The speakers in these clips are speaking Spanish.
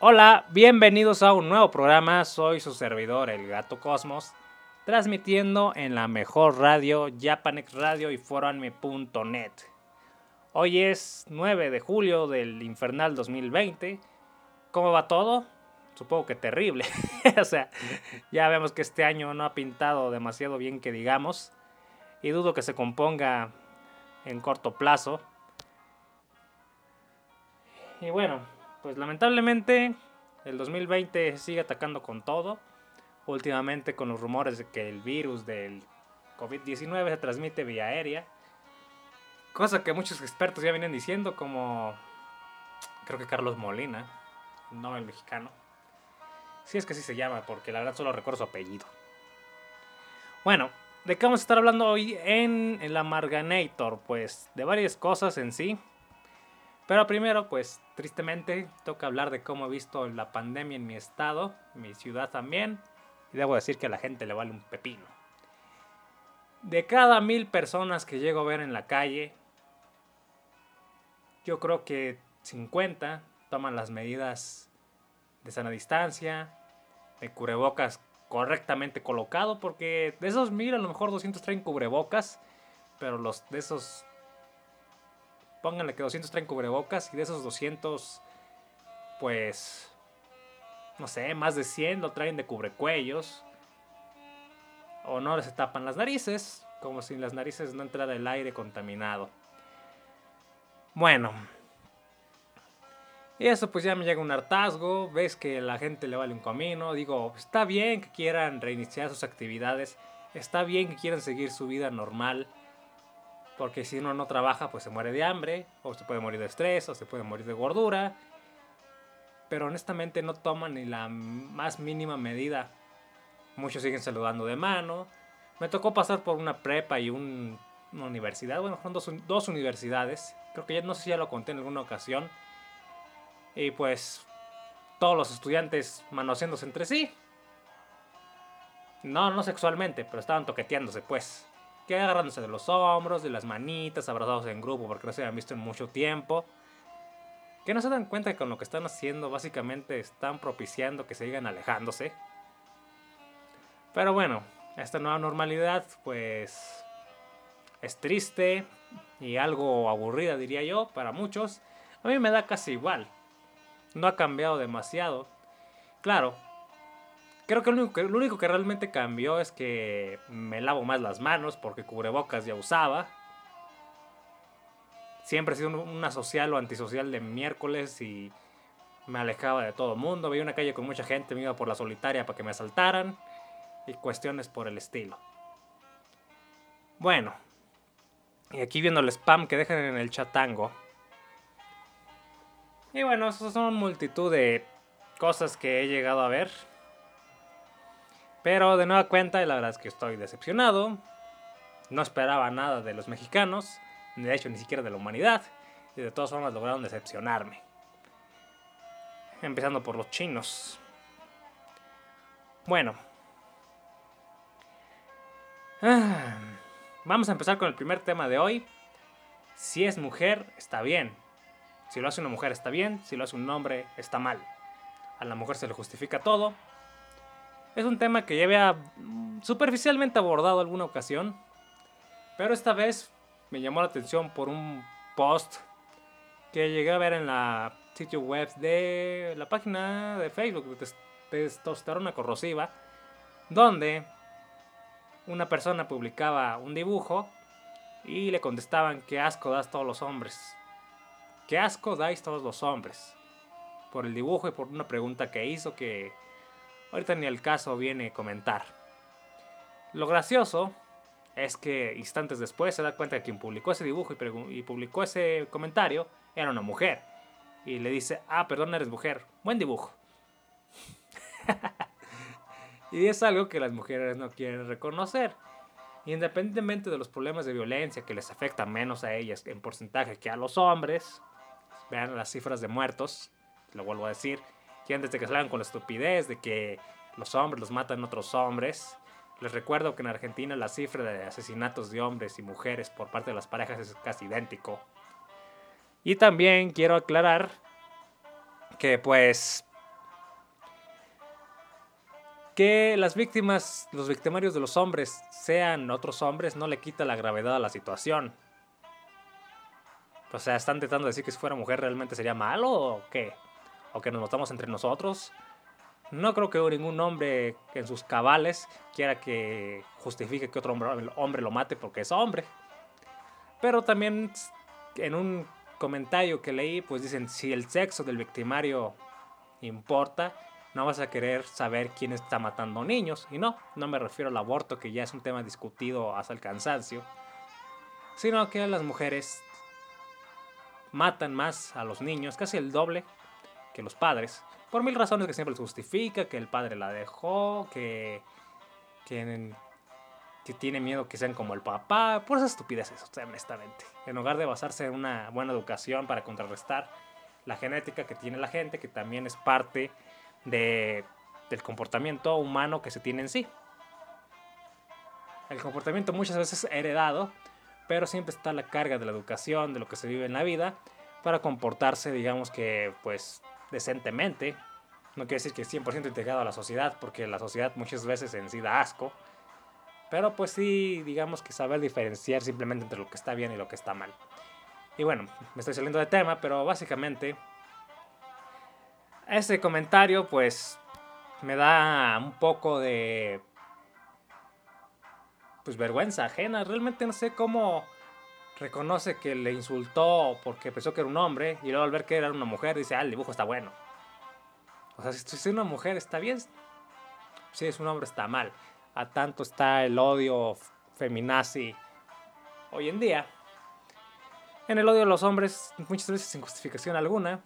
Hola, bienvenidos a un nuevo programa. Soy su servidor, el Gato Cosmos, transmitiendo en la mejor radio, Japanex Radio y foranme.net. Hoy es 9 de julio del infernal 2020. ¿Cómo va todo? Supongo que terrible. o sea, ya vemos que este año no ha pintado demasiado bien que digamos. Y dudo que se componga en corto plazo. Y bueno, pues lamentablemente el 2020 sigue atacando con todo. Últimamente con los rumores de que el virus del COVID-19 se transmite vía aérea. Cosa que muchos expertos ya vienen diciendo, como creo que Carlos Molina, no el mexicano. Si es que así se llama, porque la verdad solo recuerdo su apellido. Bueno, ¿de qué vamos a estar hablando hoy en el Amarganator? Pues de varias cosas en sí. Pero primero, pues tristemente, toca hablar de cómo he visto la pandemia en mi estado, mi ciudad también. Y debo decir que a la gente le vale un pepino. De cada mil personas que llego a ver en la calle, yo creo que 50 toman las medidas de sana distancia, de cubrebocas correctamente colocado, porque de esos mil a lo mejor 200 traen cubrebocas, pero los de esos pónganle que 200 traen cubrebocas y de esos 200, pues, no sé, más de 100 lo traen de cubrecuellos. O no les tapan las narices, como si en las narices no entrara el aire contaminado. Bueno. Y eso pues ya me llega un hartazgo, ves que la gente le vale un camino, digo, está bien que quieran reiniciar sus actividades, está bien que quieran seguir su vida normal, porque si uno no trabaja, pues se muere de hambre, o se puede morir de estrés, o se puede morir de gordura. Pero honestamente no toman ni la más mínima medida. Muchos siguen saludando de mano. Me tocó pasar por una prepa y una universidad. Bueno, fueron dos, dos universidades. Creo que ya no sé si ya lo conté en alguna ocasión. Y pues todos los estudiantes manoseándose entre sí. No, no sexualmente, pero estaban toqueteándose, pues que agarrándose de los hombros, de las manitas, abrazados en grupo porque no se habían visto en mucho tiempo. Que no se dan cuenta que con lo que están haciendo básicamente están propiciando que sigan alejándose. Pero bueno, esta nueva normalidad pues es triste y algo aburrida diría yo para muchos. A mí me da casi igual. No ha cambiado demasiado. Claro, Creo que lo, único que, realmente cambió es que me lavo más las manos porque cubrebocas ya usaba. Siempre he sido una social o antisocial de miércoles y me alejaba de todo mundo. Veía una calle con mucha gente, me iba por la solitaria para que me asaltaran y cuestiones por el estilo. Bueno, y aquí viendo el spam que dejan en el chatango. Y bueno, esas son multitud de cosas que he llegado a ver. Pero de nueva cuenta, la verdad es que estoy decepcionado. No esperaba nada de los mexicanos, de hecho ni siquiera de la humanidad. Y de todas formas lograron decepcionarme. Empezando por los chinos. Bueno. Ah, vamos a empezar con el primer tema de hoy. Si es mujer, está bien. Si lo hace una mujer, está bien. Si lo hace un hombre, está mal. A la mujer se le justifica todo. Es un tema que ya había superficialmente abordado alguna ocasión, pero esta vez me llamó la atención por un post que llegué a ver en la sitio web de la página de Facebook de Testosterona Corrosiva, donde una persona publicaba un dibujo y le contestaban qué asco das todos los hombres. Qué asco dais todos los hombres. Por el dibujo y por una pregunta que hizo que ahorita ni el caso viene a comentar. Lo gracioso es que instantes después se da cuenta que quien publicó ese dibujo y, publicó ese comentario era una mujer. Y le dice, ah, perdón, eres mujer. Buen dibujo. y es algo que las mujeres no quieren reconocer. Independientemente de los problemas de violencia que les afectan menos a ellas en porcentaje que a los hombres, vean las cifras de muertos, lo vuelvo a decir, que antes de que salgan con la estupidez de que los hombres los matan otros hombres. Les recuerdo que en Argentina la cifra de asesinatos de hombres y mujeres por parte de las parejas es casi idéntico. Y también quiero aclarar que pues Que las víctimas, los victimarios de los hombres sean otros hombres no le quita la gravedad a la situación. O sea, están intentando decir que si fuera mujer realmente sería malo o qué? O que nos matamos entre nosotros. No creo que ningún hombre en sus cabales quiera que justifique que otro hombre, hombre lo mate porque es hombre. Pero también en un comentario que leí, pues dicen, si el sexo del victimario importa, no vas a querer saber quién está matando niños. Y no, no me refiero al aborto, que ya es un tema discutido hasta el cansancio, sino que las mujeres matan más a los niños, casi el doble que los padres, por mil razones que siempre les justifica, que el padre la dejó, que, que, tiene miedo que sean como el papá, por esas estupideces, honestamente. En lugar de basarse en una buena educación para contrarrestar la genética que tiene la gente, que también es parte de, del comportamiento humano que se tiene en sí. El comportamiento muchas veces es heredado, pero siempre está la carga de la educación, de lo que se vive en la vida, para comportarse, digamos que, pues, decentemente. No quiere decir que es 100% integrado a la sociedad, porque la sociedad muchas veces en sí da asco. Pero pues sí, digamos que saber diferenciar simplemente entre lo que está bien y lo que está mal. Y bueno, me estoy saliendo de tema, pero básicamente ese comentario pues me da un poco de pues vergüenza ajena. Realmente no sé cómo reconoce que le insultó porque pensó que era un hombre y luego al ver que era una mujer dice, ah, el dibujo está bueno. O sea, si es una mujer está bien, si es un hombre está mal. A tanto está el odio feminazi hoy en día. En el odio de los hombres, muchas veces sin justificación alguna,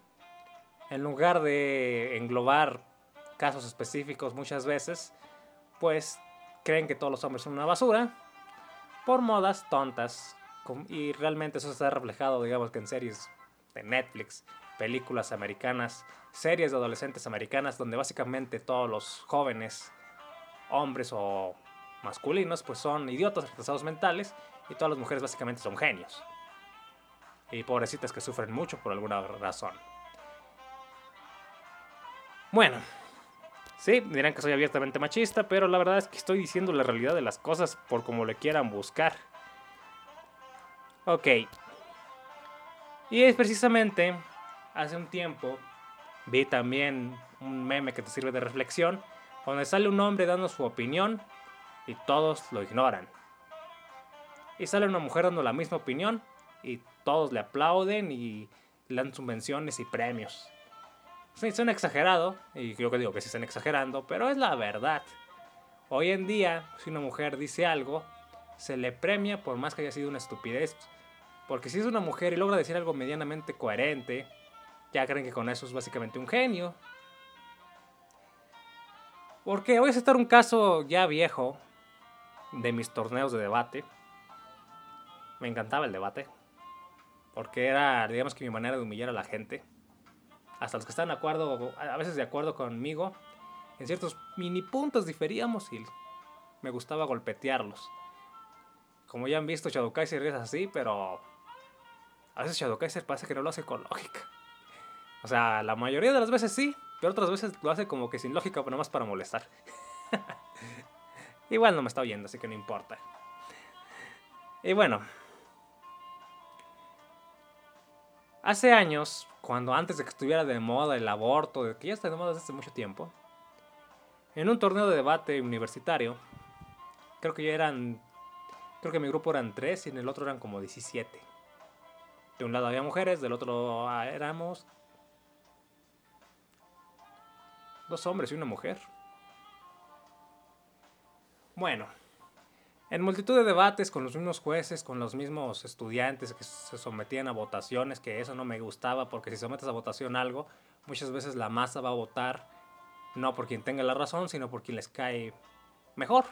en lugar de englobar casos específicos muchas veces, pues creen que todos los hombres son una basura por modas tontas. Y realmente eso está reflejado, digamos que en series de Netflix, películas americanas, series de adolescentes americanas, donde básicamente todos los jóvenes, hombres o masculinos, pues son idiotas retrasados mentales y todas las mujeres básicamente son genios. Y pobrecitas que sufren mucho por alguna razón. Bueno, Sí, dirán que soy abiertamente machista, pero la verdad es que estoy diciendo la realidad de las cosas por como le quieran buscar. Ok. Y es precisamente hace un tiempo vi también un meme que te sirve de reflexión, donde sale un hombre dando su opinión y todos lo ignoran. Y sale una mujer dando la misma opinión y todos le aplauden y le dan subvenciones y premios. Sí, son exagerado, y creo que digo que sí están exagerando, pero es la verdad. Hoy en día, si una mujer dice algo, se le premia por más que haya sido una estupidez. Porque si es una mujer y logra decir algo medianamente coherente, ya creen que con eso es básicamente un genio. Porque voy a citar un caso ya viejo de mis torneos de debate. Me encantaba el debate. Porque era, digamos que mi manera de humillar a la gente hasta los que están de acuerdo, a veces de acuerdo conmigo, en ciertos mini puntos diferíamos y me gustaba golpetearlos. Como ya han visto, Shadow Kaiser es así, pero a veces Shadow Kaiser parece que no lo hace con lógica. O sea, la mayoría de las veces sí, pero otras veces lo hace como que sin lógica, pero más para molestar. Igual no me está oyendo, así que no importa. Y bueno, hace años cuando antes de que estuviera de moda el aborto, de que ya está de moda desde hace mucho tiempo, en un torneo de debate universitario, creo que ya eran, creo que mi grupo eran tres y en el otro eran como 17. De un lado había mujeres, del otro ah, éramos dos hombres y una mujer. Bueno, en multitud de debates con los mismos jueces, con los mismos estudiantes que se sometían a votaciones, que eso no me gustaba porque si sometes a votación algo, muchas veces la masa va a votar no por quien tenga la razón, sino por quien les cae mejor.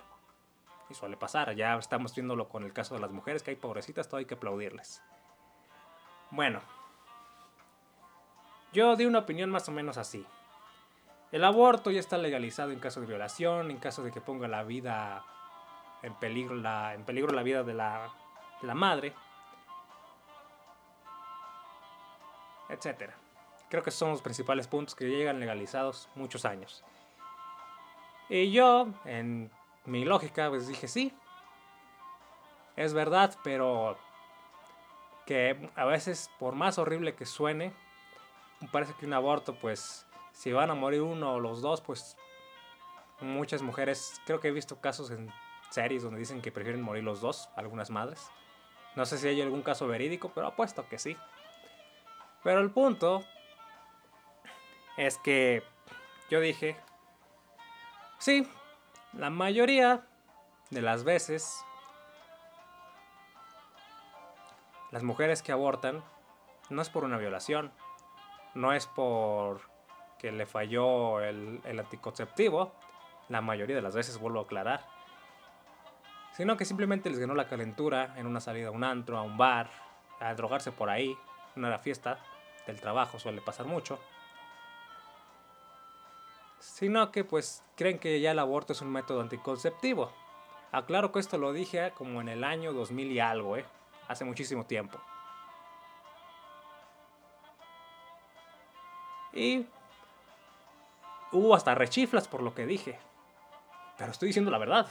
Y suele pasar, ya estamos viéndolo con el caso de las mujeres, que hay pobrecitas, todo hay que aplaudirles. Bueno, yo di una opinión más o menos así. El aborto ya está legalizado en caso de violación, en caso de que ponga la vida en peligro la, en peligro la vida de la, la madre, etcétera. Creo que son los principales puntos que llegan legalizados muchos años. Y yo, en mi lógica, pues dije sí. Es verdad, pero que a veces, por más horrible que suene, parece que un aborto, pues, si van a morir uno o los dos, pues muchas mujeres, creo que he visto casos en series donde dicen que prefieren morir los dos, algunas madres. No sé si hay algún caso verídico, pero apuesto que sí. Pero el punto es que yo dije, sí, la mayoría de las veces las mujeres que abortan no es por una violación, no es por que le falló el, anticonceptivo, la mayoría de las veces vuelvo a aclarar, sino que simplemente les ganó la calentura en una salida a un antro, a un bar, a drogarse por ahí, una fiesta del trabajo suele pasar mucho. Sino que pues creen que ya el aborto es un método anticonceptivo. Aclaro que esto lo dije como en el año 2000 y algo, ¿eh? Hace muchísimo tiempo. Y hubo hasta rechiflas por lo que dije. Pero estoy diciendo la verdad.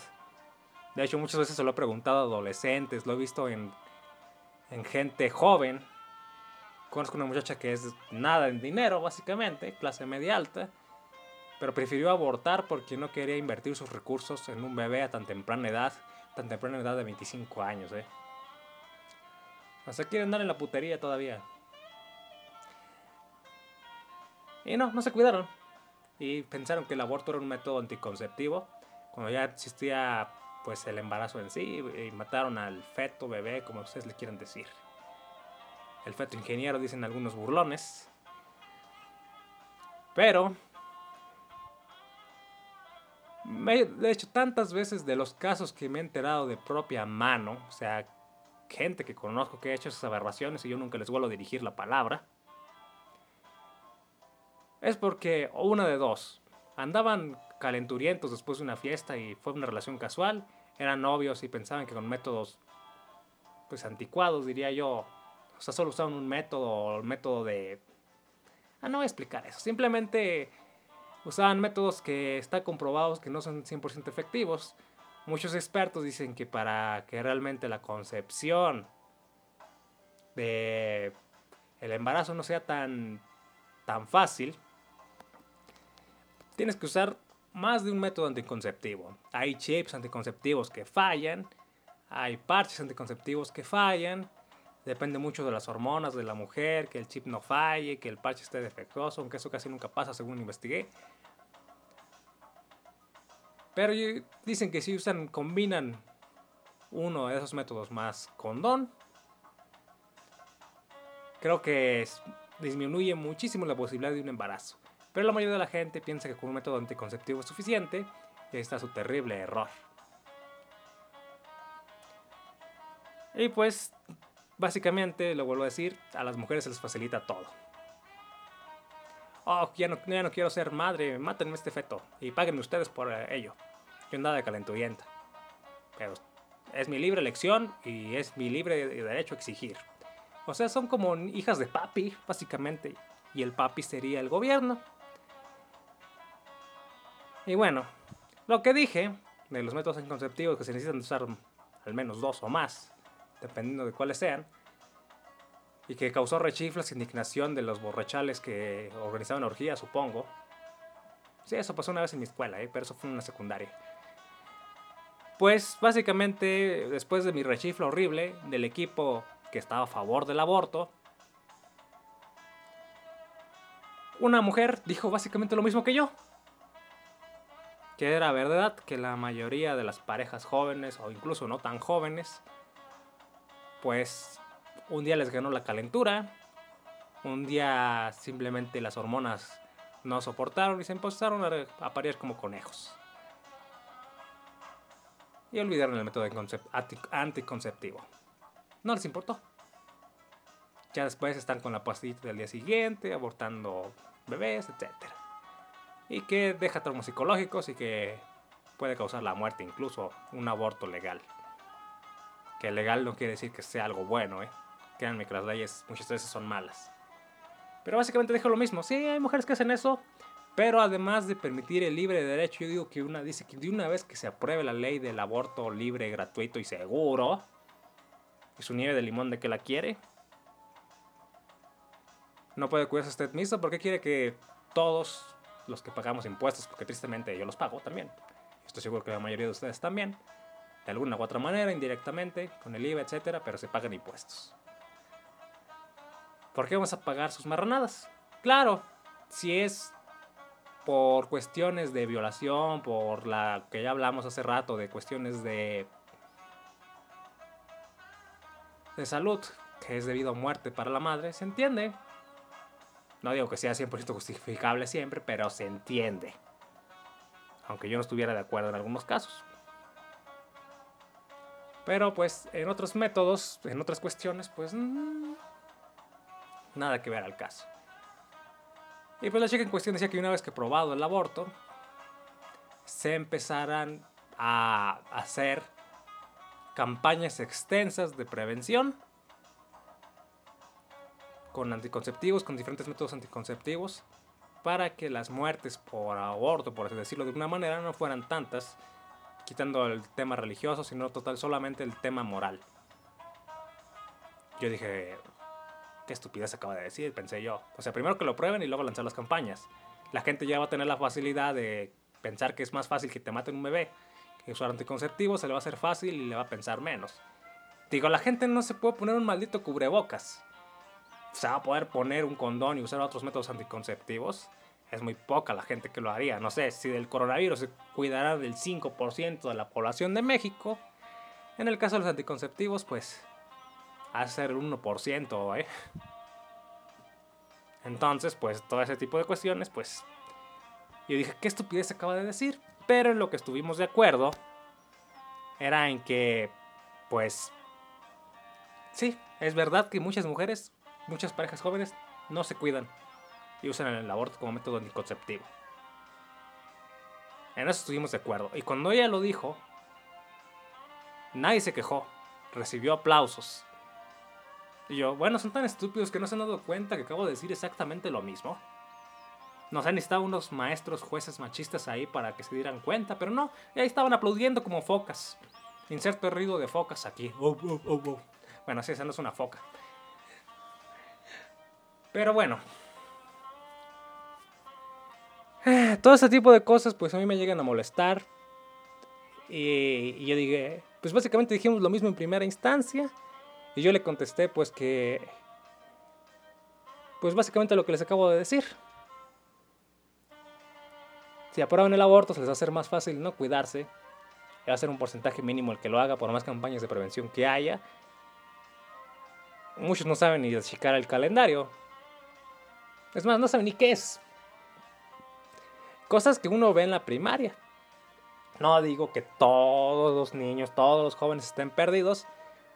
De hecho, muchas veces se lo he preguntado a adolescentes, lo he visto en, en gente joven. Conozco una muchacha que es nada en dinero, básicamente, clase media alta, pero prefirió abortar porque no quería invertir sus recursos en un bebé a tan temprana edad, tan temprana edad de 25 años, ¿eh? O sea, quieren dar en la putería todavía. Y no, no se cuidaron. Y pensaron que el aborto era un método anticonceptivo, cuando ya existía pues el embarazo en sí y mataron al feto, bebé, como ustedes le quieran decir. El feto ingeniero, dicen algunos burlones. Pero, de hecho, tantas veces de los casos que me he enterado de propia mano, o sea, gente que conozco que ha hecho esas aberraciones y yo nunca les vuelvo a dirigir la palabra, es porque, una de dos, andaban calenturientos después de una fiesta y fue una relación casual, eran novios y pensaban que con métodos pues anticuados diría yo, o sea, solo usaban un método, el método de... Ah, no voy a explicar eso, simplemente usaban métodos que están comprobados que no son 100% efectivos. Muchos expertos dicen que para que realmente la concepción de el embarazo no sea tan, tan fácil, tienes que usar más de un método anticonceptivo. Hay chips anticonceptivos que fallan, hay parches anticonceptivos que fallan, depende mucho de las hormonas de la mujer, que el chip no falle, que el parche esté defectuoso, aunque eso casi nunca pasa según investigué. Pero dicen que si usan, combinan uno de esos métodos más condón, creo que disminuye muchísimo la posibilidad de un embarazo. Pero la mayoría de la gente piensa que con un método anticonceptivo es suficiente y está su terrible error. Y pues, básicamente, lo vuelvo a decir, a las mujeres se les facilita todo. Oh, ya no, ya no quiero ser madre, mátenme este feto y paguen ustedes por ello. Yo andaba de calenturienta. Pero es mi libre elección y es mi libre derecho a exigir. O sea, son como hijas de papi, básicamente. Y el papi sería el gobierno. Y bueno, lo que dije de los métodos anticonceptivos que se necesitan usar al menos dos o más, dependiendo de cuáles sean, y que causó rechiflas e indignación de los borrachales que organizaban orgías, supongo. Sí, eso pasó una vez en mi escuela, ¿eh? pero eso fue en una secundaria. Pues básicamente, después de mi rechifla horrible del equipo que estaba a favor del aborto, una mujer dijo básicamente lo mismo que yo que era verdad que la mayoría de las parejas jóvenes o incluso no tan jóvenes, pues un día les ganó la calentura, un día simplemente las hormonas no soportaron y se empezaron a, parir como conejos. Y olvidaron el método anticonceptivo. No les importó. Ya después están con la pastillita del día siguiente, abortando bebés, etcétera y que deja traumas psicológicos y que puede causar la muerte, incluso un aborto legal. Que legal no quiere decir que sea algo bueno, ¿eh? Créanme que las leyes muchas veces son malas. Pero básicamente dejo lo mismo. Sí, hay mujeres que hacen eso, Pero además de permitir el libre derecho, yo digo que una dice que de una vez que se apruebe la ley del aborto libre, gratuito y seguro, y su nieve de limón de que la quiere, no puede cuidarse usted mismo porque quiere que todos los que pagamos impuestos, porque tristemente yo los pago también, estoy seguro que la mayoría de ustedes también, de alguna u otra manera, indirectamente, con el IVA, etcétera, pero se pagan impuestos. ¿Por qué vamos a pagar sus marranadas? Claro, si es por cuestiones de violación, por la que ya hablamos hace rato, de cuestiones de, de salud, que es debido a muerte para la madre, se entiende. No digo que sea 100% justificable siempre, pero se entiende. Aunque yo no estuviera de acuerdo en algunos casos. Pero pues en otros métodos, en otras cuestiones, pues mm, nada que ver al caso. Y pues la chica en cuestión decía que una vez que probado el aborto, se empezarán a hacer campañas extensas de prevención con anticonceptivos, con diferentes métodos anticonceptivos, para que las muertes por aborto, por así decirlo de alguna manera, no fueran tantas, quitando el tema religioso, sino total solamente el tema moral. Yo dije, qué estupidez acaba de decir, pensé yo. O sea, primero que lo prueben y luego lanzar las campañas. La gente ya va a tener la facilidad de pensar que es más fácil que te maten un bebé que usar anticonceptivos, se le va a hacer fácil y le va a pensar menos. Digo, la gente no se puede poner un maldito cubrebocas. Se va a poder poner un condón y usar otros métodos anticonceptivos. Es muy poca la gente que lo haría. No sé, si del coronavirus se cuidará del 5% de la población de México. En el caso de los anticonceptivos, pues a ser el 1%, ¿eh? Entonces, pues todo ese tipo de cuestiones, pues yo dije, ¿qué estupidez acaba de decir? Pero en lo que estuvimos de acuerdo era en que, pues, sí, es verdad que muchas mujeres, muchas parejas jóvenes no se cuidan y usan el aborto como método anticonceptivo. En eso estuvimos de acuerdo. Y cuando ella lo dijo, nadie se quejó, recibió aplausos. Y yo, bueno, son tan estúpidos que no se han dado cuenta que acabo de decir exactamente lo mismo. Nos han necesitado unos maestros jueces machistas ahí para que se dieran cuenta, pero no, ahí estaban aplaudiendo como focas. Inserto el ruido de focas aquí. Bueno, sí, esa no es una foca. Pero bueno. Todo ese tipo de cosas, pues a mí me llegan a molestar. Y, y yo dije, pues básicamente dijimos lo mismo en primera instancia. Y yo le contesté pues que... Pues básicamente lo que les acabo de decir. Si aprueban el aborto se les va a hacer más fácil no cuidarse. Va a ser un porcentaje mínimo el que lo haga por más campañas de prevención que haya. Muchos no saben ni checar el calendario. Es más, no saben ni qué es. Cosas que uno ve en la primaria. No digo que todos los niños, todos los jóvenes estén perdidos.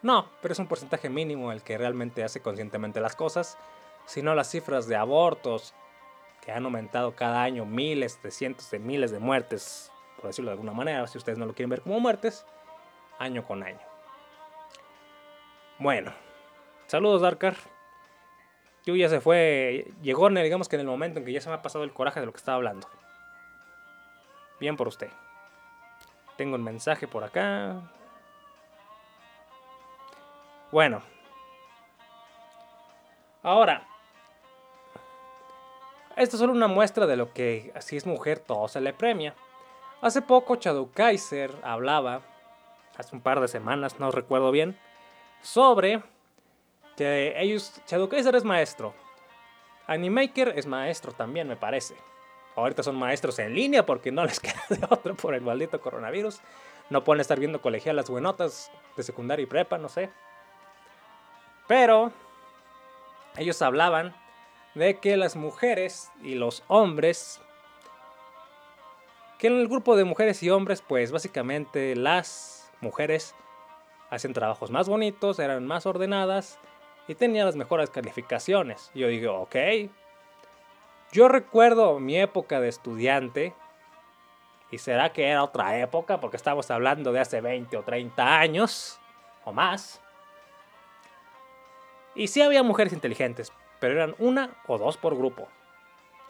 No, pero es un porcentaje mínimo el que realmente hace conscientemente las cosas, sino las cifras de abortos que han aumentado cada año miles de cientos de miles de muertes, por decirlo de alguna manera, si ustedes no lo quieren ver como muertes, año con año. Bueno, saludos Darkar. Yo ya se fue, llegó digamos que en el momento en que ya se me ha pasado el coraje de lo que estaba hablando. Bien por usted. Tengo un mensaje por acá. Bueno. Ahora, esto es solo una muestra de lo que si es mujer todo se le premia. Hace poco Shadow Kaiser hablaba, hace un par de semanas, no recuerdo bien, sobre que ellos, Shadow Kaiser es maestro. Animaker es maestro también, me parece. Ahorita son maestros en línea porque no les queda de otro por el maldito coronavirus. No pueden estar viendo colegialas buenotas de secundaria y prepa, no sé. Pero ellos hablaban de que las mujeres y los hombres, que en el grupo de mujeres y hombres, pues básicamente las mujeres hacían trabajos más bonitos, eran más ordenadas y tenían las mejores calificaciones. yo digo, ok. Yo recuerdo mi época de estudiante, y será que era otra época, porque estamos hablando de hace 20 o 30 años o más. Y sí había mujeres inteligentes, pero eran una o dos por grupo.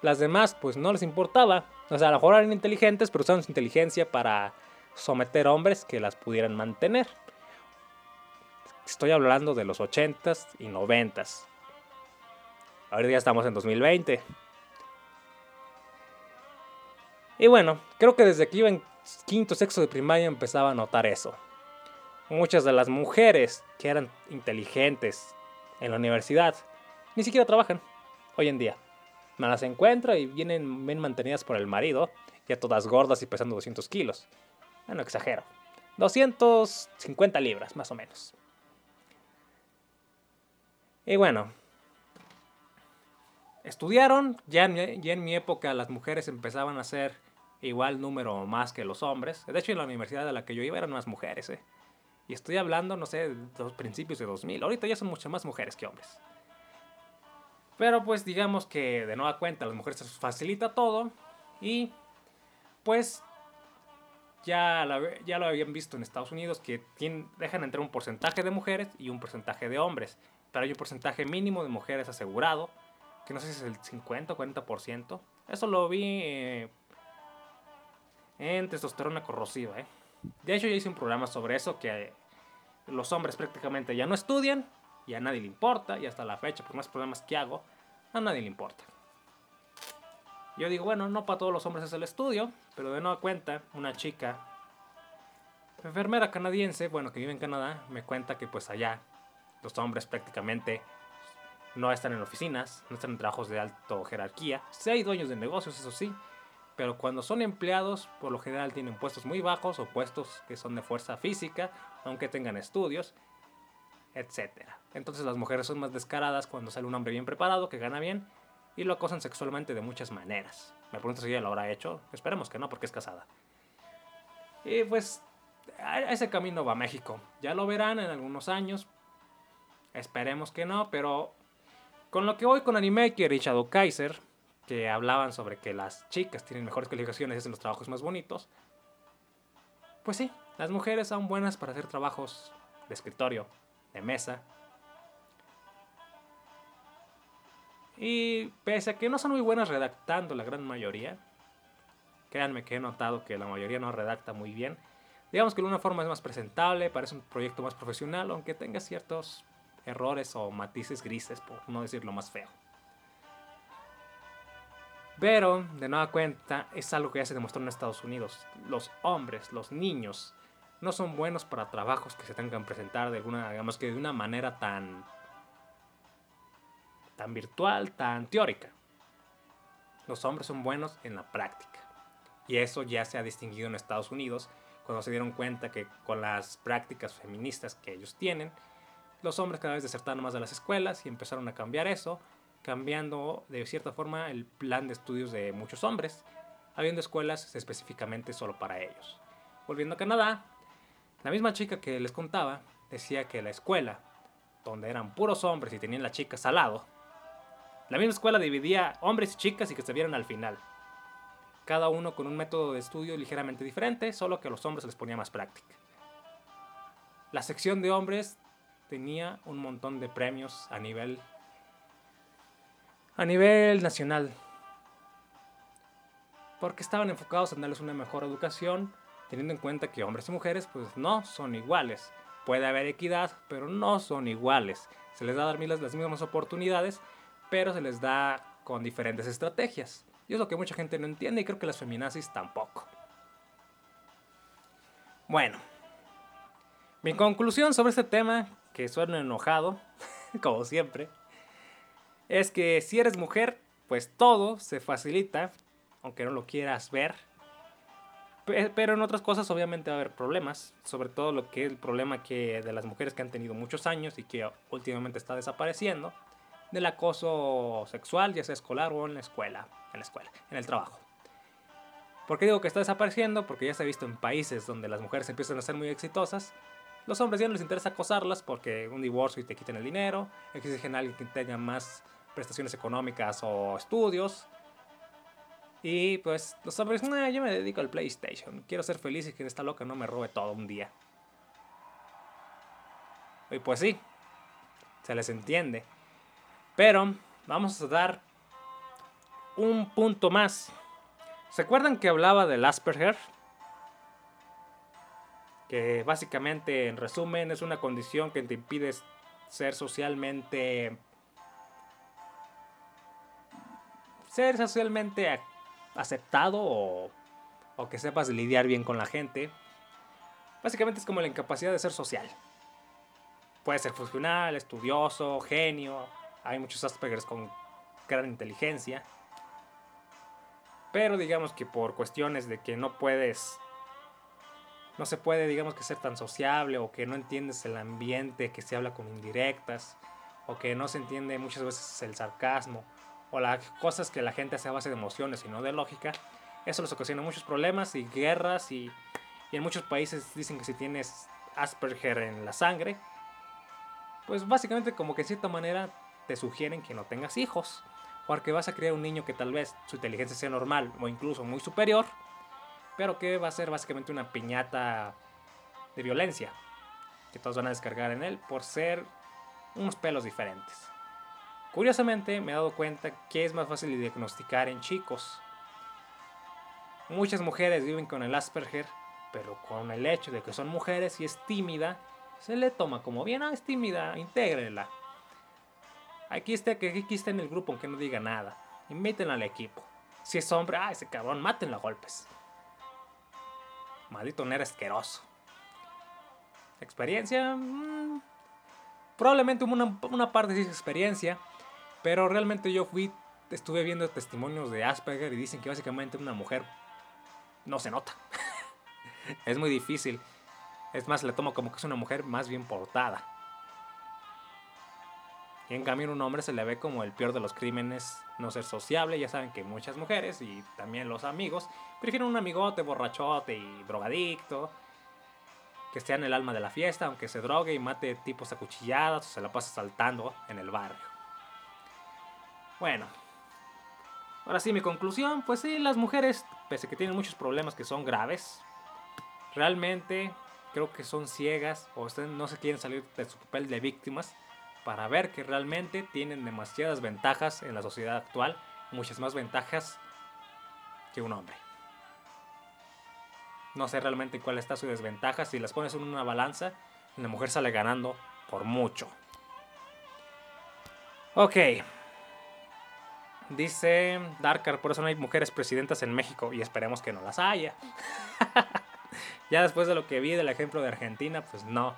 las demás pues no les importaba. O sea, a lo mejor eran inteligentes, pero usaban su inteligencia para someter hombres que las pudieran mantener. Estoy hablando de los 80s y 90s. Ahora ya estamos en 2020. Y bueno, creo que desde que iba en quinto sexo de primaria empezaba a notar eso. Muchas de las mujeres que eran inteligentes en la universidad ni siquiera trabajan hoy en día. Me las encuentro y vienen bien mantenidas por el marido, ya todas gordas y pesando 200 kilos. Bueno, exagero. 250 libras, más o menos. Y bueno, estudiaron, ya en, ya en mi época las mujeres empezaban a ser igual número más que los hombres. De hecho, en la universidad a la que yo iba eran más mujeres, ¿eh? Estoy hablando, no sé, de los principios de 2000. Ahorita ya son muchas más mujeres que hombres. Pero pues digamos que de nueva cuenta las mujeres se facilita todo y pues ya, ya lo habían visto en Estados Unidos que dejan entrar un porcentaje de mujeres y un porcentaje de hombres. Pero hay un porcentaje mínimo de mujeres asegurado, que no sé si es el 50 o 40%. Eso lo vi eh, en testosterona corrosiva. ¿eh? De hecho, ya hice un programa sobre eso, que los hombres prácticamente ya no estudian y a nadie le importa, y hasta la fecha, por más problemas que hago, a nadie le importa. Yo digo, bueno, no para todos los hombres es el estudio, pero de nueva cuenta, una chica enfermera canadiense, bueno, que vive en Canadá, me cuenta que pues allá los hombres prácticamente no están en oficinas, no están en trabajos de alto jerarquía. Sí hay dueños de negocios, eso sí, pero cuando son empleados, por lo general tienen puestos muy bajos o puestos que son de fuerza física, aunque tengan estudios, etc. Entonces las mujeres son más descaradas cuando sale un hombre bien preparado, que gana bien, y lo acosan sexualmente de muchas maneras. Me pregunto si ella lo habrá hecho. Esperemos que no, porque es casada. Y pues, a ese camino va México. Ya lo verán en algunos años. Esperemos que no, pero con lo que voy con Animaker y Shadow Kaiser, que hablaban sobre que las chicas tienen mejores calificaciones y hacen los trabajos más bonitos, pues sí, las mujeres son buenas para hacer trabajos de escritorio, de mesa. Y pese a que no son muy buenas redactando la gran mayoría, créanme que he notado que la mayoría no redacta muy bien. Digamos que de una forma es más presentable, parece un proyecto más profesional, aunque tenga ciertos errores o matices grises, por no decirlo más feo. Pero, de nueva cuenta, es algo que ya se demostró en Estados Unidos. Los hombres, los niños, no son buenos para trabajos que se tengan que presentar de alguna, digamos que de una manera tan, tan virtual, tan teórica. Los hombres son buenos en la práctica. Y eso ya se ha distinguido en Estados Unidos cuando se dieron cuenta que con las prácticas feministas que ellos tienen, los hombres cada vez desertaron más de las escuelas y empezaron a cambiar eso cambiando de cierta forma el plan de estudios de muchos hombres, habiendo escuelas específicamente solo para ellos. Volviendo a Canadá, la misma chica que les contaba decía que la escuela, donde eran puros hombres y tenían las chicas al lado, la misma escuela dividía hombres y chicas y que se vieran al final. Cada uno con un método de estudio ligeramente diferente, solo que a los hombres les ponía más práctica. La sección de hombres tenía un montón de premios a nivel a nivel nacional. Porque estaban enfocados en darles una mejor educación, teniendo en cuenta que hombres y mujeres pues no son iguales. Puede haber equidad, pero no son iguales. Se les da a dar las mismas oportunidades, pero se les da con diferentes estrategias. Y es lo que mucha gente no entiende y creo que las feminazis tampoco. Bueno, mi conclusión sobre este tema, que suena enojado, como siempre, es que si eres mujer, pues todo se facilita, aunque no lo quieras ver. Pero en otras cosas obviamente va a haber problemas, sobre todo lo que es el problema que de las mujeres que han tenido muchos años y que últimamente está desapareciendo, del acoso sexual, ya sea escolar o en la escuela, en la escuela, en el trabajo. ¿Por qué digo que está desapareciendo? Porque ya se ha visto en países donde las mujeres empiezan a ser muy exitosas, los hombres ya no les interesa acosarlas porque un divorcio y te quiten el dinero, exigen a alguien que tenga más prestaciones económicas o estudios. Y pues los hombres, no, yo me dedico al PlayStation. Quiero ser feliz y que esta loca no me robe todo un día. Y pues sí, se les entiende. Pero vamos a dar un punto más. ¿Se acuerdan que hablaba del Asperger? Que básicamente, en resumen, es una condición que te impide ser socialmente... Ser socialmente aceptado o, que sepas lidiar bien con la gente. Básicamente es como la incapacidad de ser social. Puede ser funcional, estudioso, genio. Hay muchos Aspergers con gran inteligencia. Pero digamos que por cuestiones de que no puedes, no se puede, digamos que ser tan sociable o que no entiendes el ambiente, que se habla con indirectas, o que no se entiende muchas veces el sarcasmo, o las cosas que la gente hace a base de emociones y no de lógica, eso les ocasiona muchos problemas y guerras y, y en muchos países dicen que si tienes Asperger en la sangre, pues básicamente como que de cierta manera te sugieren que no tengas hijos porque vas a crear un niño que tal vez su inteligencia sea normal o incluso muy superior, pero que va a ser básicamente una piñata de violencia, que todos van a descargar en él por ser unos pelos diferentes. Curiosamente me he dado cuenta que es más fácil de diagnosticar en chicos. Muchas mujeres viven con el Asperger, pero con el hecho de que son mujeres y es tímida, se le toma como bien, ah, es tímida, intégrela. Aquí está, aquí está en el grupo, aunque no diga nada. Inviten al equipo. Si es hombre, ah, ese cabrón, mátenlo a golpes. Maldito nero asqueroso. Experiencia. Mm, probablemente una, una parte de esa experiencia. Pero realmente yo fui. Estuve viendo testimonios de Asperger y dicen que básicamente una mujer no se nota. es muy difícil. Es más, le tomo como que es una mujer más bien portada. Y en cambio, un hombre se le ve como el peor de los crímenes, no ser sociable. Ya saben que muchas mujeres y también los amigos prefieren un amigote borrachote y drogadicto, que esté en el alma de la fiesta, aunque se drogue y mate tipos acuchillados o se la pase saltando en el barrio. Bueno, ahora sí, mi conclusión: pues sí, las mujeres, pese a que tienen muchos problemas que son graves, realmente creo que son ciegas o no se quieren salir de su papel de víctimas para ver que realmente tienen demasiadas ventajas en la sociedad actual, muchas más ventajas que un hombre. No sé realmente cuál está su desventaja, si las pones en una balanza, la mujer sale ganando por mucho. Ok. Dice Darkar, por eso no hay mujeres presidentas en México y esperemos que no las haya. ya después de lo que vi del ejemplo de Argentina, pues no,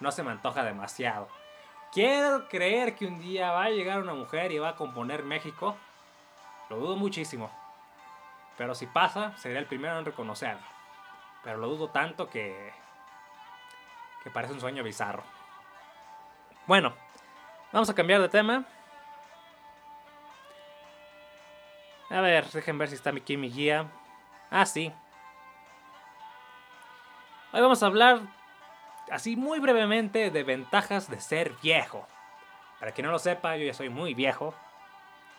no se me antoja demasiado. Quiero creer que un día va a llegar una mujer y va a componer México. Lo dudo muchísimo. Pero si pasa, sería el primero en reconocerlo. Pero lo dudo tanto que. que parece un sueño bizarro. Bueno, vamos a cambiar de tema. A ver, dejen ver si está aquí mi guía. Ah, sí. Hoy vamos a hablar así muy brevemente de ventajas de ser viejo. Para quien no lo sepa, yo ya soy muy viejo.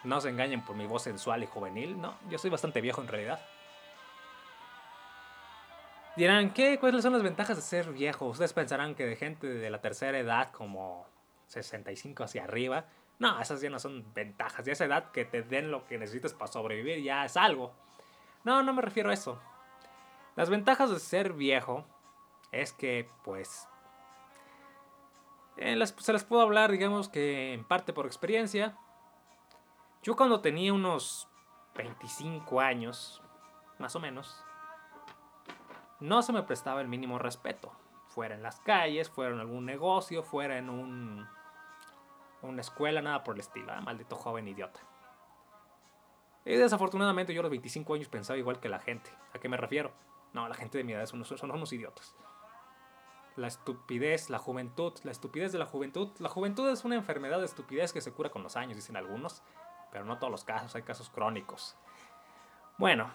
No se engañen por mi voz sensual y juvenil. No, yo soy bastante viejo en realidad. Dirán, ¿qué? ¿Cuáles son las ventajas de ser viejo? Ustedes pensarán que de gente de la tercera edad, como 65 hacia arriba, no, esas ya no son ventajas. De esa edad que te den lo que necesitas para sobrevivir ya es algo. No, no me refiero a eso. Las ventajas de ser viejo es que pues se las puedo hablar, digamos que en parte por experiencia. Yo cuando tenía unos 25 años, más o menos, no se me prestaba el mínimo respeto. Fuera en las calles, fuera en algún negocio, fuera en un, una escuela, nada por el estilo. Ah, maldito joven idiota. Y desafortunadamente yo a los 25 años pensaba igual que la gente. ¿A qué me refiero? No, la gente de mi edad son, son unos idiotas la estupidez, la juventud, la estupidez de la juventud. La juventud es una enfermedad de estupidez que se cura con los años, dicen algunos, pero no todos los casos, hay casos crónicos. Bueno,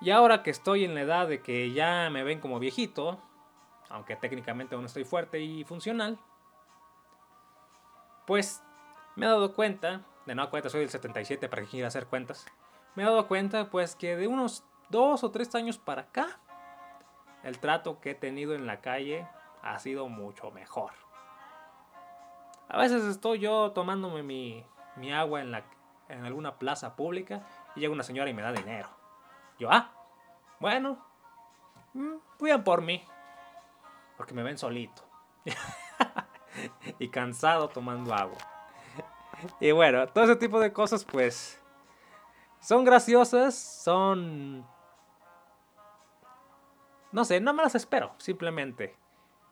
y ahora que estoy en la edad de que ya me ven como viejito, aunque técnicamente aún estoy fuerte y funcional, pues me he dado cuenta, de no cuenta, soy del 77 para que quiera hacer cuentas, me he dado cuenta pues que de unos dos o tres años para acá, el trato que he tenido en la calle ha sido mucho mejor. A veces estoy yo tomándome mi, agua en la, en alguna plaza pública y llega una señora y me da dinero. Yo, ah, bueno, mm, por mí. Porque me ven solito. y cansado tomando agua. Y bueno, todo ese tipo de cosas pues son graciosas, son... No sé, no me las espero, simplemente.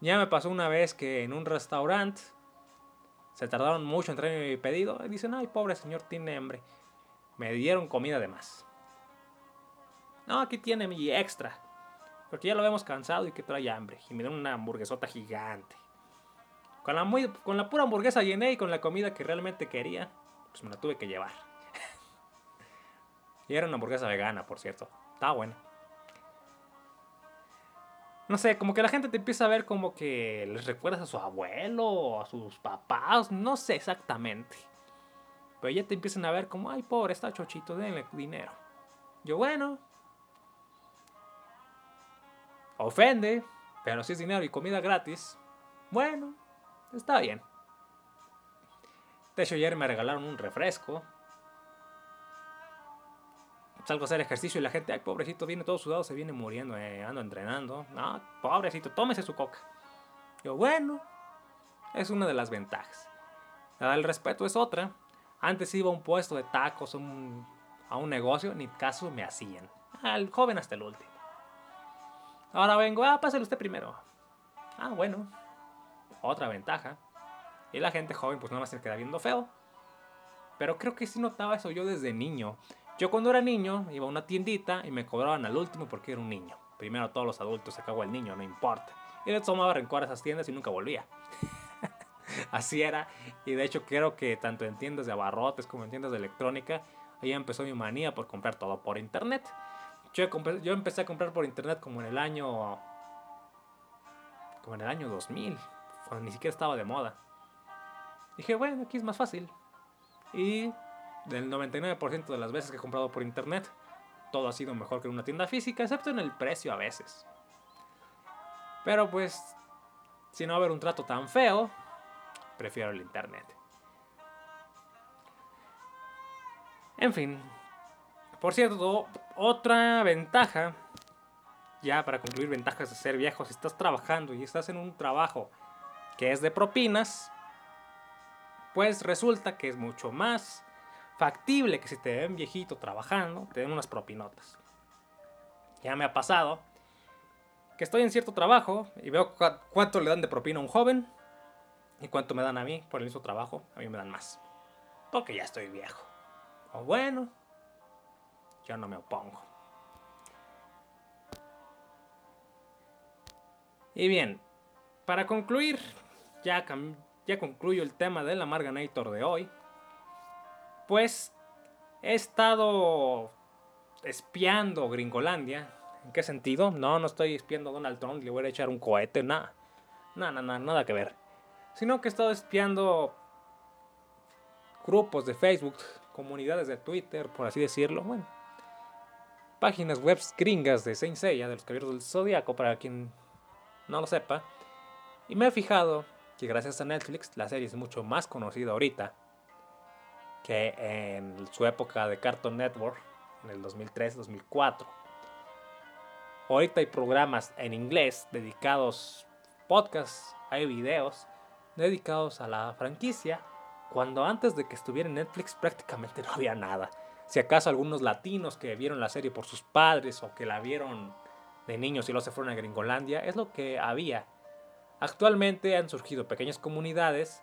Ya me pasó una vez que en un restaurante se tardaron mucho en traer mi pedido y dicen, ay, pobre señor, tiene hambre. Me dieron comida de más. No, aquí tiene mi extra. Porque ya lo vemos cansado y que trae hambre. Y me dieron una hamburguesota gigante. Con la, muy, con la pura hamburguesa llené y con la comida que realmente quería, pues me la tuve que llevar. y era una hamburguesa vegana, por cierto. Estaba buena. No sé, como que la gente te empieza a ver como que les recuerdas a su abuelo, a sus papás, no sé exactamente. Pero ya te empiezan a ver como, ay, pobre, está chochito, denle dinero. Yo, bueno. Ofende, pero si es dinero y comida gratis, bueno, Está bien. De hecho, ayer me regalaron un refresco. Salgo a hacer ejercicio y la gente, ay, pobrecito, viene todo sudado, se viene muriendo, eh, ando entrenando. No, pobrecito, tómese su coca. Yo, bueno, es una de las ventajas. El respeto es otra. Antes iba a un puesto de tacos, a un negocio, ni caso me hacían. Al joven hasta el último. Ahora vengo, ah, pásale usted primero. Ah, bueno otra ventaja. Y la gente joven pues nada más se queda viendo feo. Pero creo que sí notaba eso yo desde niño. Yo cuando era niño iba a una tiendita y me cobraban al último porque era un niño. Primero todos los adultos, se acabó el niño, no importa. Y le tomaba rencor a esas tiendas y nunca volvía. Así era. Y de hecho creo que tanto en tiendas de abarrotes como en tiendas de electrónica, ahí empezó mi manía por comprar todo por internet. Yo, yo empecé a comprar por internet como en el año... Como en el año 2000 cuando ni siquiera estaba de moda. Dije, bueno, aquí es más fácil. Y del 99% de las veces que he comprado por internet, todo ha sido mejor que en una tienda física, excepto en el precio a veces. Pero pues, si no va a haber un trato tan feo, prefiero el internet. En fin, por cierto, otra ventaja, ya para concluir ventajas de ser viejo, si estás trabajando y estás en un trabajo que es de propinas, pues resulta que es mucho más factible que si te ven viejito trabajando, te den unas propinotas. Ya me ha pasado que estoy en cierto trabajo y veo cuánto le dan de propina a un joven y cuánto me dan a mí por el mismo trabajo, a mí me dan más. Porque ya estoy viejo. O bueno, yo no me opongo. Y bien, para concluir, ya, ya concluyo el tema del Amarganator de hoy. Pues he estado espiando Gringolandia. ¿En qué sentido? No, no estoy espiando a Donald Trump, le voy a echar un cohete, nada. Nada, nada, nada que ver. Sino que he estado espiando grupos de Facebook, comunidades de Twitter, por así decirlo. Bueno, páginas web gringas de Saint Seiya, de los Caballeros del Zodíaco, para quien no lo sepa. Y me he fijado que gracias a Netflix la serie es mucho más conocida ahorita que en su época de Cartoon Network en el 2003-2004. Ahorita hay programas en inglés dedicados, podcasts, hay videos dedicados a la franquicia, cuando antes de que estuviera en Netflix prácticamente no había nada. Si acaso algunos latinos que vieron la serie por sus padres o que la vieron de niños y luego se fueron a Gringolandia, es lo que había. Actualmente han surgido pequeñas comunidades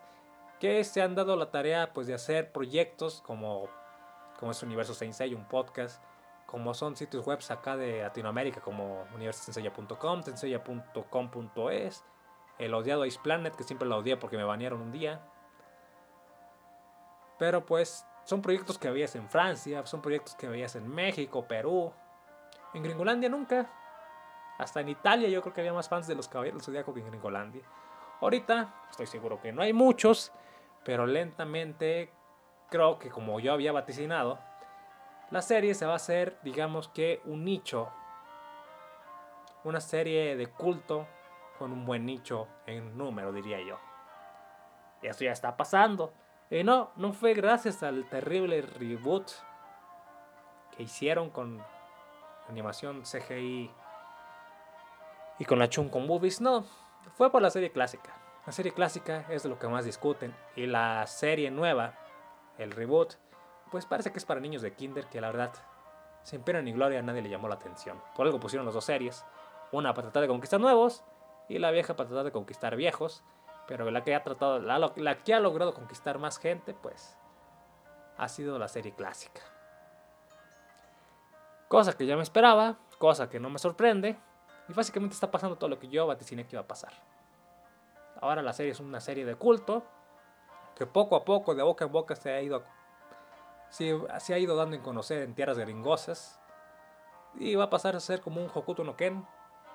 que se han dado la tarea pues, de hacer proyectos como, como es Universo Sensei, un podcast, como son sitios web acá de Latinoamérica como universosensei.com, sensei.com.es, el odiado Ice Planet, que siempre lo odié porque me banearon un día. Pero pues son proyectos que veías en Francia, son proyectos que veías en México, Perú. En Gringolandia nunca. Hasta en Italia yo creo que había más fans de los Caballeros del Zodíaco que en Gringolandia. Ahorita estoy seguro que no hay muchos, pero lentamente creo que como yo había vaticinado, la serie se va a hacer, digamos que un nicho. Una serie de culto con un buen nicho en número, diría yo. Y eso ya está pasando. Y no, no fue gracias al terrible reboot que hicieron con animación CGI y con la Chunko Movies, no, fue por la serie clásica. La serie clásica es de lo que más discuten y la serie nueva, el reboot, pues parece que es para niños de kinder que la verdad, sin pena ni gloria, nadie le llamó la atención. Por algo pusieron las dos series, una para tratar de conquistar nuevos y la vieja para tratar de conquistar viejos. Pero la que ha tratado, la, que ha logrado conquistar más gente, pues ha sido la serie clásica. Cosa que ya me esperaba, cosa que no me sorprende. Y básicamente está pasando todo lo que yo vaticiné que iba a pasar. Ahora la serie es una serie de culto que poco a poco, de boca en boca, se ha ido, se, se ha ido dando en conocer en tierras gringosas. Y va a pasar a ser como un Hokuto no Ken,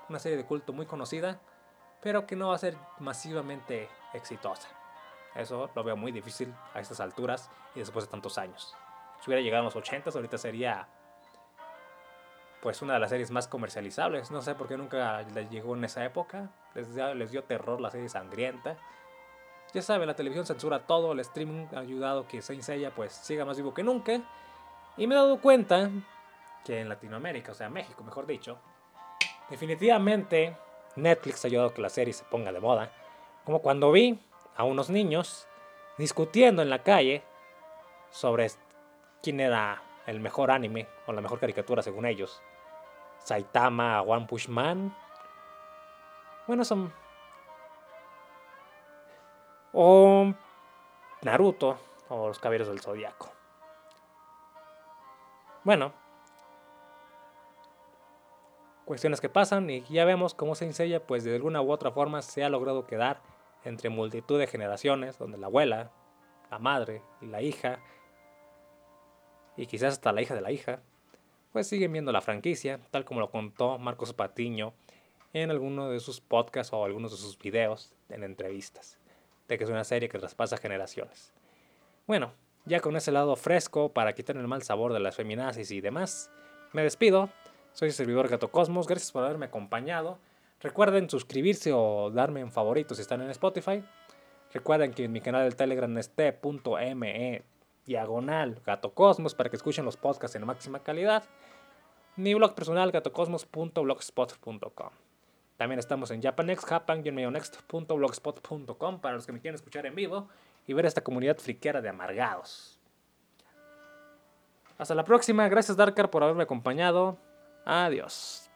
una serie de culto muy conocida, pero que no va a ser masivamente exitosa. Eso lo veo muy difícil a estas alturas y después de tantos años. Si hubiera llegado a los 80, ahorita sería pues una de las series más comercializables. No sé por qué nunca les llegó en esa época. Les, les dio terror la serie sangrienta. Ya saben, la televisión censura todo, el streaming ha ayudado que Saint Seiya pues siga más vivo que nunca. Y me he dado cuenta que en Latinoamérica, o sea, México mejor dicho, definitivamente Netflix ha ayudado a que la serie se ponga de moda. Como cuando vi a unos niños discutiendo en la calle sobre quién era el mejor anime o la mejor caricatura según ellos. Saitama, One Push Man. Bueno, son... O Naruto o los Caballeros del Zodiaco. Bueno, cuestiones que pasan y ya vemos cómo se enseña, pues de alguna u otra forma se ha logrado quedar entre multitud de generaciones, donde la abuela, la madre y la hija, y quizás hasta la hija de la hija, pues siguen viendo la franquicia, tal como lo contó Marcos Patiño en alguno de sus podcasts o algunos de sus videos en entrevistas, de que es una serie que traspasa generaciones. Bueno, ya con ese lado fresco para quitar el mal sabor de las feminazis y demás, me despido soy el servidor Gato Cosmos. Gracias por haberme acompañado. Recuerden suscribirse o darme en favoritos si están en Spotify. Recuerden que en mi canal del Telegram es t.me diagonal Gato Cosmos para que escuchen los podcasts en máxima calidad. Mi blog personal gatocosmos.blogspot.com. También estamos en Japanex, japan-next.blogspot.com para los que me quieren escuchar en vivo y ver esta comunidad friquera de amargados. Hasta la próxima, gracias Darkar por haberme acompañado. Adiós.